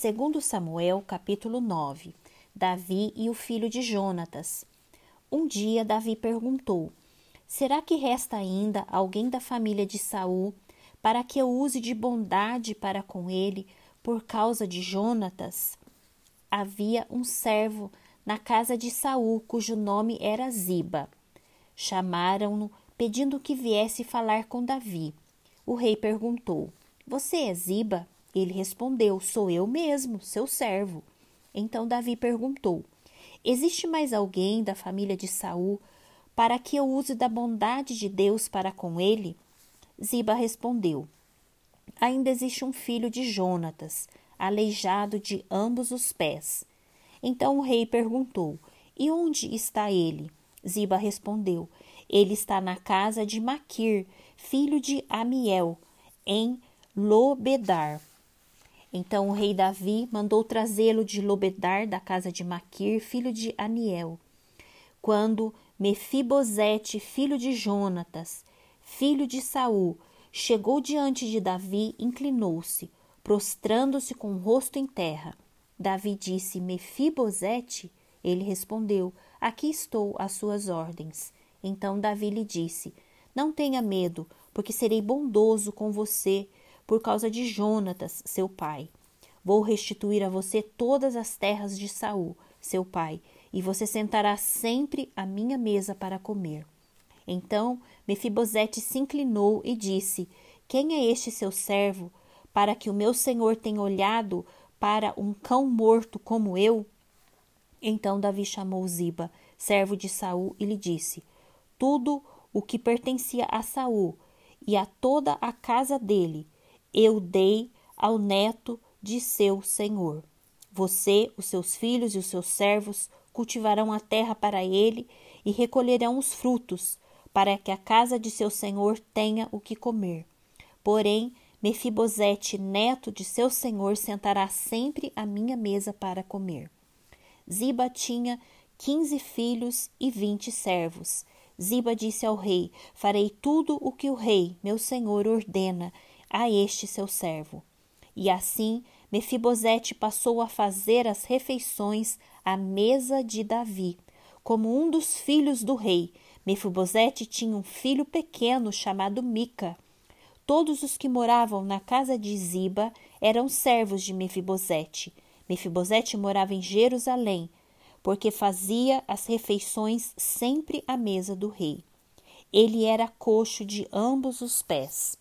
Segundo Samuel, capítulo 9. Davi e o filho de Jonatas. Um dia Davi perguntou: Será que resta ainda alguém da família de Saul para que eu use de bondade para com ele por causa de Jonatas? Havia um servo na casa de Saul cujo nome era Ziba. Chamaram-no pedindo que viesse falar com Davi. O rei perguntou: Você é Ziba? Ele respondeu: Sou eu mesmo, seu servo. Então Davi perguntou: Existe mais alguém da família de Saul para que eu use da bondade de Deus para com ele? Ziba respondeu: Ainda existe um filho de Jonatas, aleijado de ambos os pés. Então o rei perguntou: E onde está ele? Ziba respondeu: Ele está na casa de Maquir, filho de Amiel, em Lobedar. Então o rei Davi mandou trazê-lo de Lobedar, da casa de Maquir, filho de Aniel. Quando Mefibosete, filho de Jonatas, filho de Saul, chegou diante de Davi, inclinou-se, prostrando-se com o rosto em terra. Davi disse: Mefibosete? Ele respondeu: Aqui estou às suas ordens. Então Davi lhe disse: Não tenha medo, porque serei bondoso com você por causa de Jonatas, seu pai. Vou restituir a você todas as terras de Saul, seu pai, e você sentará sempre à minha mesa para comer. Então Mefibosete se inclinou e disse: Quem é este seu servo, para que o meu senhor tenha olhado para um cão morto como eu? Então Davi chamou Ziba, servo de Saul, e lhe disse: Tudo o que pertencia a Saul e a toda a casa dele eu dei ao neto de seu senhor. Você, os seus filhos e os seus servos cultivarão a terra para ele e recolherão os frutos, para que a casa de seu senhor tenha o que comer. Porém, Mefibosete, neto de seu senhor, sentará sempre à minha mesa para comer. Ziba tinha quinze filhos e vinte servos. Ziba disse ao rei: Farei tudo o que o rei, meu senhor, ordena, a este seu servo. E assim Mefibosete passou a fazer as refeições à mesa de Davi, como um dos filhos do rei. Mefibosete tinha um filho pequeno chamado Mica. Todos os que moravam na casa de Ziba eram servos de Mefibosete. Mefibosete morava em Jerusalém, porque fazia as refeições sempre à mesa do rei. Ele era coxo de ambos os pés.